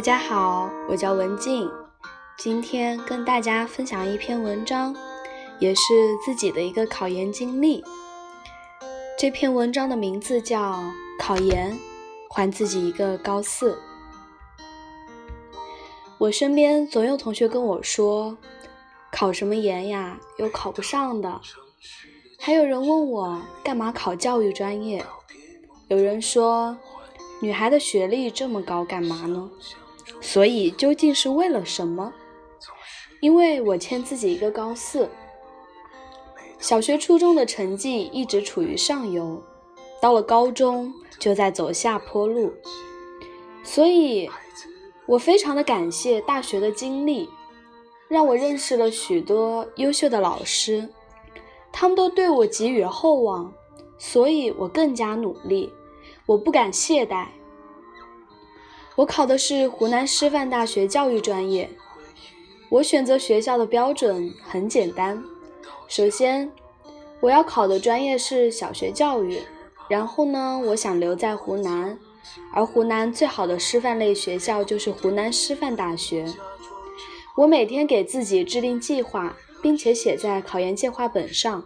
大家好，我叫文静，今天跟大家分享一篇文章，也是自己的一个考研经历。这篇文章的名字叫《考研还自己一个高四》。我身边总有同学跟我说：“考什么研呀，又考不上的。”还有人问我干嘛考教育专业？有人说。女孩的学历这么高，干嘛呢？所以究竟是为了什么？因为我欠自己一个高四。小学、初中的成绩一直处于上游，到了高中就在走下坡路。所以，我非常的感谢大学的经历，让我认识了许多优秀的老师，他们都对我寄予厚望，所以我更加努力。我不敢懈怠。我考的是湖南师范大学教育专业。我选择学校的标准很简单，首先我要考的专业是小学教育。然后呢，我想留在湖南，而湖南最好的师范类学校就是湖南师范大学。我每天给自己制定计划，并且写在考研计划本上。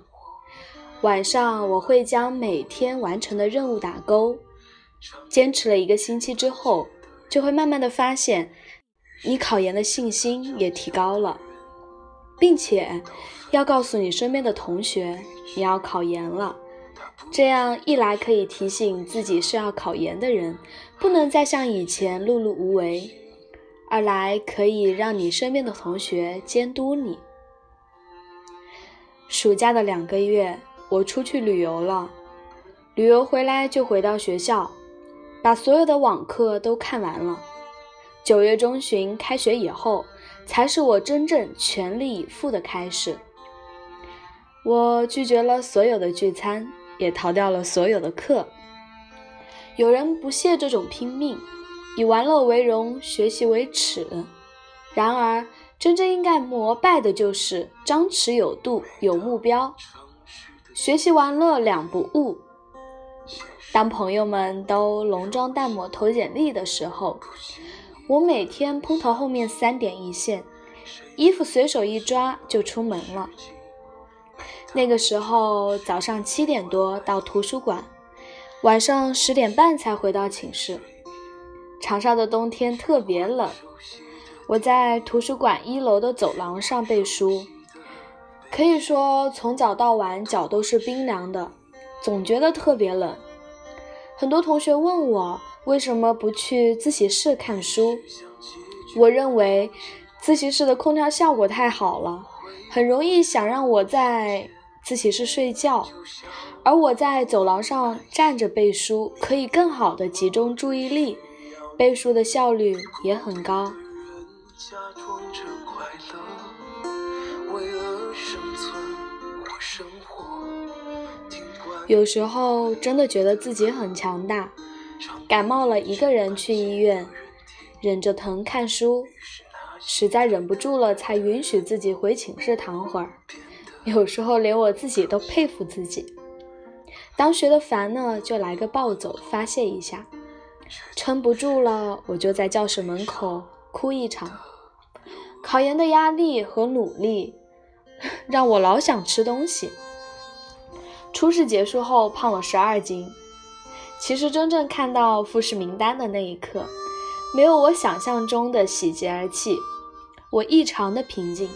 晚上我会将每天完成的任务打勾。坚持了一个星期之后，就会慢慢的发现，你考研的信心也提高了，并且要告诉你身边的同学你要考研了，这样一来可以提醒自己是要考研的人，不能再像以前碌碌无为；二来可以让你身边的同学监督你。暑假的两个月，我出去旅游了，旅游回来就回到学校。把所有的网课都看完了。九月中旬开学以后，才是我真正全力以赴的开始。我拒绝了所有的聚餐，也逃掉了所有的课。有人不屑这种拼命，以玩乐为荣，学习为耻。然而，真正应该膜拜的就是张弛有度，有目标。学习玩乐两不误。当朋友们都浓妆淡抹投简历的时候，我每天蓬头后面三点一线，衣服随手一抓就出门了。那个时候早上七点多到图书馆，晚上十点半才回到寝室。长沙的冬天特别冷，我在图书馆一楼的走廊上背书，可以说从早到晚脚都是冰凉的，总觉得特别冷。很多同学问我为什么不去自习室看书，我认为自习室的空调效果太好了，很容易想让我在自习室睡觉，而我在走廊上站着背书，可以更好的集中注意力，背书的效率也很高。有时候真的觉得自己很强大，感冒了一个人去医院，忍着疼看书，实在忍不住了才允许自己回寝室躺会儿。有时候连我自己都佩服自己。当学的烦了，就来个暴走发泄一下；撑不住了，我就在教室门口哭一场。考研的压力和努力，让我老想吃东西。初试结束后胖了十二斤，其实真正看到复试名单的那一刻，没有我想象中的喜极而泣，我异常的平静，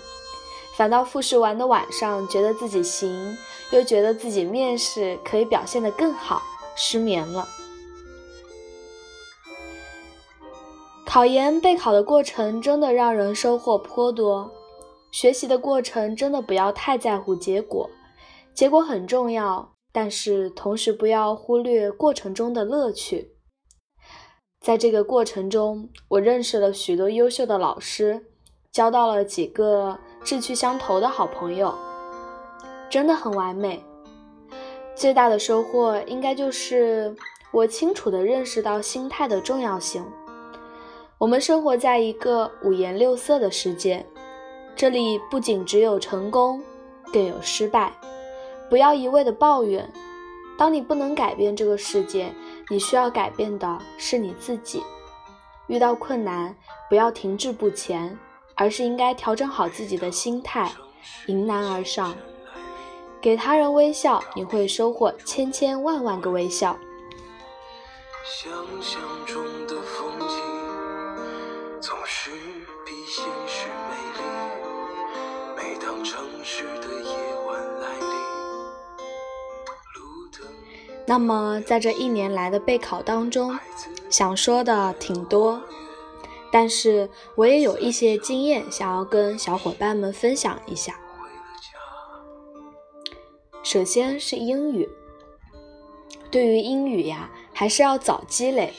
反倒复试完的晚上觉得自己行，又觉得自己面试可以表现得更好，失眠了。考研备考的过程真的让人收获颇多，学习的过程真的不要太在乎结果。结果很重要，但是同时不要忽略过程中的乐趣。在这个过程中，我认识了许多优秀的老师，交到了几个志趣相投的好朋友，真的很完美。最大的收获应该就是我清楚地认识到心态的重要性。我们生活在一个五颜六色的世界，这里不仅只有成功，更有失败。不要一味的抱怨。当你不能改变这个世界，你需要改变的是你自己。遇到困难不要停滞不前，而是应该调整好自己的心态，迎难而上。给他人微笑，你会收获千千万万个微笑。想象中的风景总是比现实美丽。每当城市的那么，在这一年来的备考当中，想说的挺多，但是我也有一些经验想要跟小伙伴们分享一下。首先是英语，对于英语呀，还是要早积累。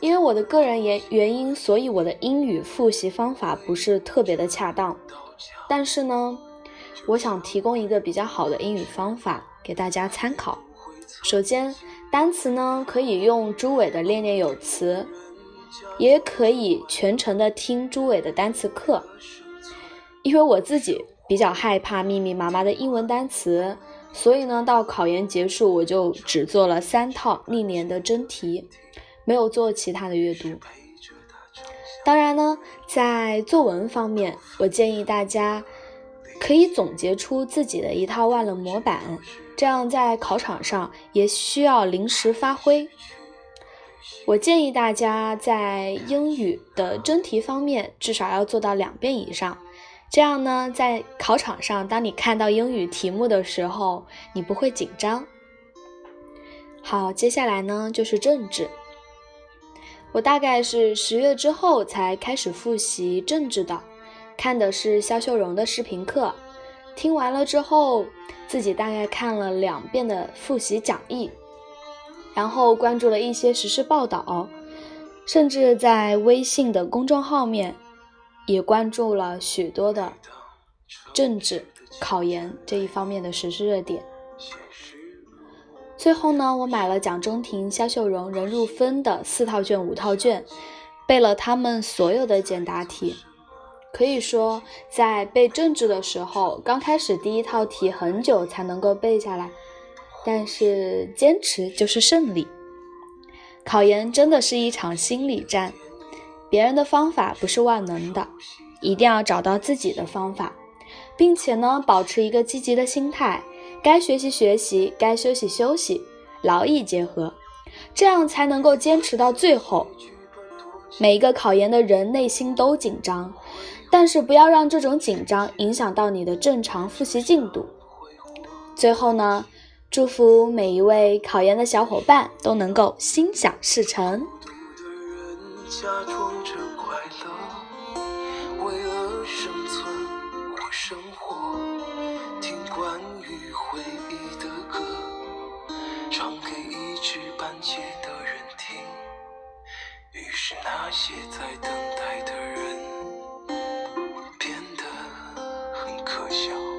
因为我的个人原原因，所以我的英语复习方法不是特别的恰当。但是呢，我想提供一个比较好的英语方法给大家参考。首先，单词呢可以用朱伟的练练有词，也可以全程的听朱伟的单词课。因为我自己。比较害怕密密麻麻的英文单词，所以呢，到考研结束我就只做了三套历年的真题，没有做其他的阅读。当然呢，在作文方面，我建议大家可以总结出自己的一套万能模板，这样在考场上也需要临时发挥。我建议大家在英语的真题方面至少要做到两遍以上。这样呢，在考场上，当你看到英语题目的时候，你不会紧张。好，接下来呢就是政治。我大概是十月之后才开始复习政治的，看的是肖秀荣的视频课，听完了之后，自己大概看了两遍的复习讲义，然后关注了一些时事报道，甚至在微信的公众号面。也关注了许多的政治、考研这一方面的时事热点。最后呢，我买了蒋中庭、肖秀荣、任入芬的四套卷、五套卷，背了他们所有的简答题。可以说，在背政治的时候，刚开始第一套题很久才能够背下来，但是坚持就是胜利。考研真的是一场心理战。别人的方法不是万能的，一定要找到自己的方法，并且呢，保持一个积极的心态，该学习学习，该休息休息，劳逸结合，这样才能够坚持到最后。每一个考研的人内心都紧张，但是不要让这种紧张影响到你的正常复习进度。最后呢，祝福每一位考研的小伙伴都能够心想事成。孤独的人假装着快乐，为了生存或生活，听关于回忆的歌，唱给一知半解的人听。于是那些在等待的人可笑。